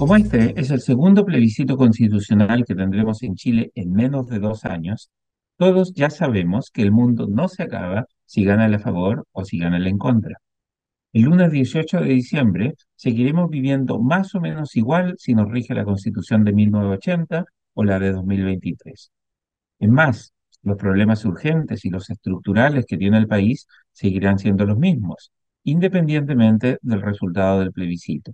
Como este es el segundo plebiscito constitucional que tendremos en Chile en menos de dos años, todos ya sabemos que el mundo no se acaba si gana el a favor o si gana el en contra. El lunes 18 de diciembre seguiremos viviendo más o menos igual si nos rige la Constitución de 1980 o la de 2023. Es más, los problemas urgentes y los estructurales que tiene el país seguirán siendo los mismos, independientemente del resultado del plebiscito.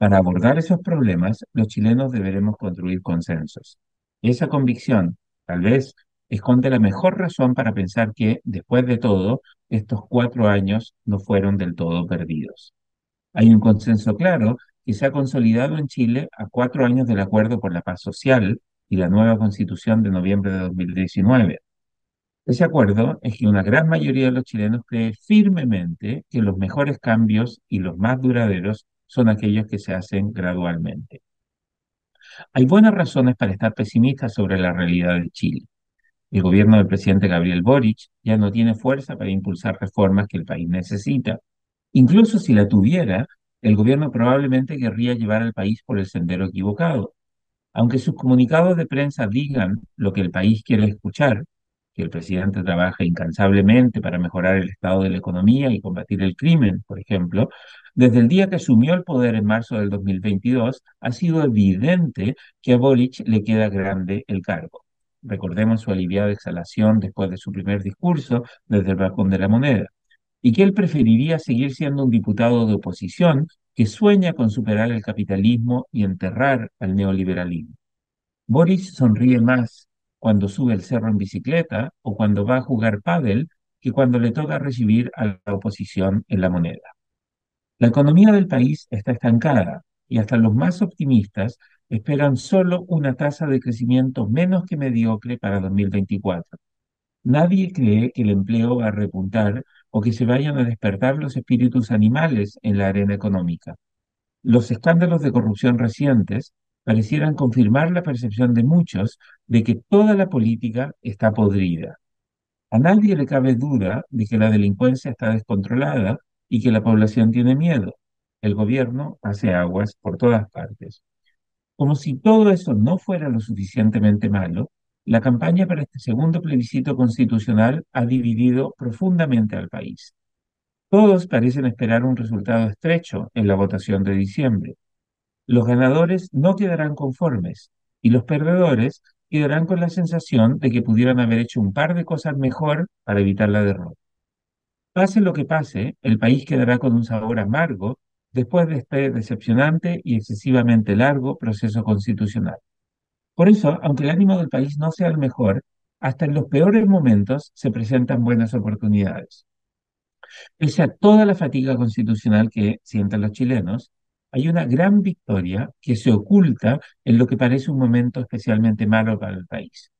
Para abordar esos problemas, los chilenos deberemos construir consensos. Esa convicción, tal vez, esconde la mejor razón para pensar que, después de todo, estos cuatro años no fueron del todo perdidos. Hay un consenso claro que se ha consolidado en Chile a cuatro años del Acuerdo por la Paz Social y la nueva Constitución de noviembre de 2019. Ese acuerdo es que una gran mayoría de los chilenos cree firmemente que los mejores cambios y los más duraderos son aquellos que se hacen gradualmente. Hay buenas razones para estar pesimistas sobre la realidad de Chile. El gobierno del presidente Gabriel Boric ya no tiene fuerza para impulsar reformas que el país necesita. Incluso si la tuviera, el gobierno probablemente querría llevar al país por el sendero equivocado. Aunque sus comunicados de prensa digan lo que el país quiere escuchar, que el presidente trabaja incansablemente para mejorar el estado de la economía y combatir el crimen, por ejemplo, desde el día que asumió el poder en marzo del 2022, ha sido evidente que a Boric le queda grande el cargo. Recordemos su aliviada exhalación después de su primer discurso desde el balcón de la moneda, y que él preferiría seguir siendo un diputado de oposición que sueña con superar el capitalismo y enterrar al neoliberalismo. Boris sonríe más cuando sube el cerro en bicicleta o cuando va a jugar pádel que cuando le toca recibir a la oposición en la moneda. La economía del país está estancada y hasta los más optimistas esperan solo una tasa de crecimiento menos que mediocre para 2024. Nadie cree que el empleo va a repuntar o que se vayan a despertar los espíritus animales en la arena económica. Los escándalos de corrupción recientes parecieran confirmar la percepción de muchos de que toda la política está podrida. A nadie le cabe duda de que la delincuencia está descontrolada y que la población tiene miedo. El gobierno hace aguas por todas partes. Como si todo eso no fuera lo suficientemente malo, la campaña para este segundo plebiscito constitucional ha dividido profundamente al país. Todos parecen esperar un resultado estrecho en la votación de diciembre. Los ganadores no quedarán conformes y los perdedores quedarán con la sensación de que pudieran haber hecho un par de cosas mejor para evitar la derrota. Pase lo que pase, el país quedará con un sabor amargo después de este decepcionante y excesivamente largo proceso constitucional. Por eso, aunque el ánimo del país no sea el mejor, hasta en los peores momentos se presentan buenas oportunidades. Pese a toda la fatiga constitucional que sienten los chilenos, hay una gran victoria que se oculta en lo que parece un momento especialmente malo para el país.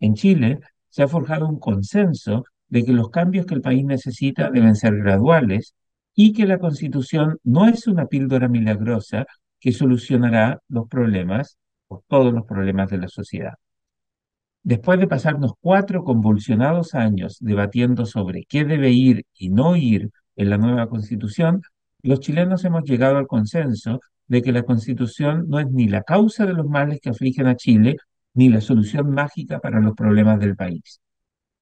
En Chile se ha forjado un consenso de que los cambios que el país necesita deben ser graduales y que la constitución no es una píldora milagrosa que solucionará los problemas o todos los problemas de la sociedad. Después de pasarnos cuatro convulsionados años debatiendo sobre qué debe ir y no ir en la nueva constitución, los chilenos hemos llegado al consenso de que la constitución no es ni la causa de los males que afligen a Chile, ni la solución mágica para los problemas del país.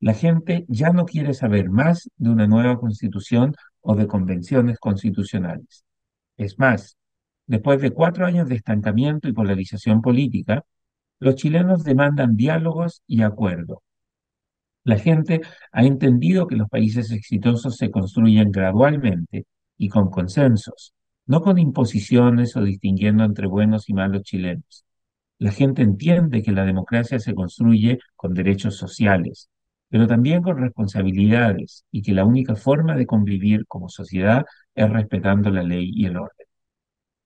La gente ya no quiere saber más de una nueva constitución o de convenciones constitucionales. Es más, después de cuatro años de estancamiento y polarización política, los chilenos demandan diálogos y acuerdo. La gente ha entendido que los países exitosos se construyen gradualmente y con consensos, no con imposiciones o distinguiendo entre buenos y malos chilenos. La gente entiende que la democracia se construye con derechos sociales, pero también con responsabilidades y que la única forma de convivir como sociedad es respetando la ley y el orden.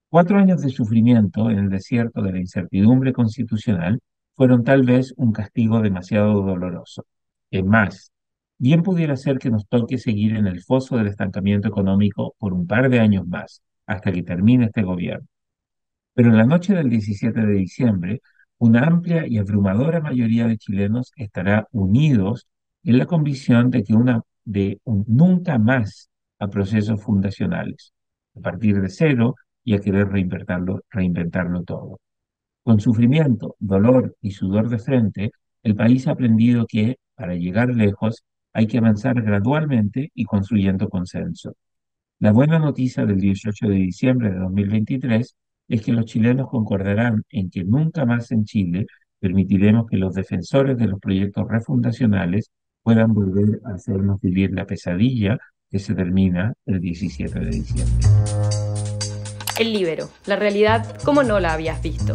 Cuatro años de sufrimiento en el desierto de la incertidumbre constitucional fueron tal vez un castigo demasiado doloroso. Es más, bien pudiera ser que nos toque seguir en el foso del estancamiento económico por un par de años más, hasta que termine este gobierno. Pero en la noche del 17 de diciembre, una amplia y abrumadora mayoría de chilenos estará unidos en la convicción de que una de un nunca más a procesos fundacionales. A partir de cero y a querer reinventarlo todo. Con sufrimiento, dolor y sudor de frente, el país ha aprendido que, para llegar lejos, hay que avanzar gradualmente y construyendo consenso. La buena noticia del 18 de diciembre de 2023 es que los chilenos concordarán en que nunca más en Chile permitiremos que los defensores de los proyectos refundacionales puedan volver a hacernos vivir la pesadilla que se termina el 17 de diciembre. El libero, la realidad como no la habías visto.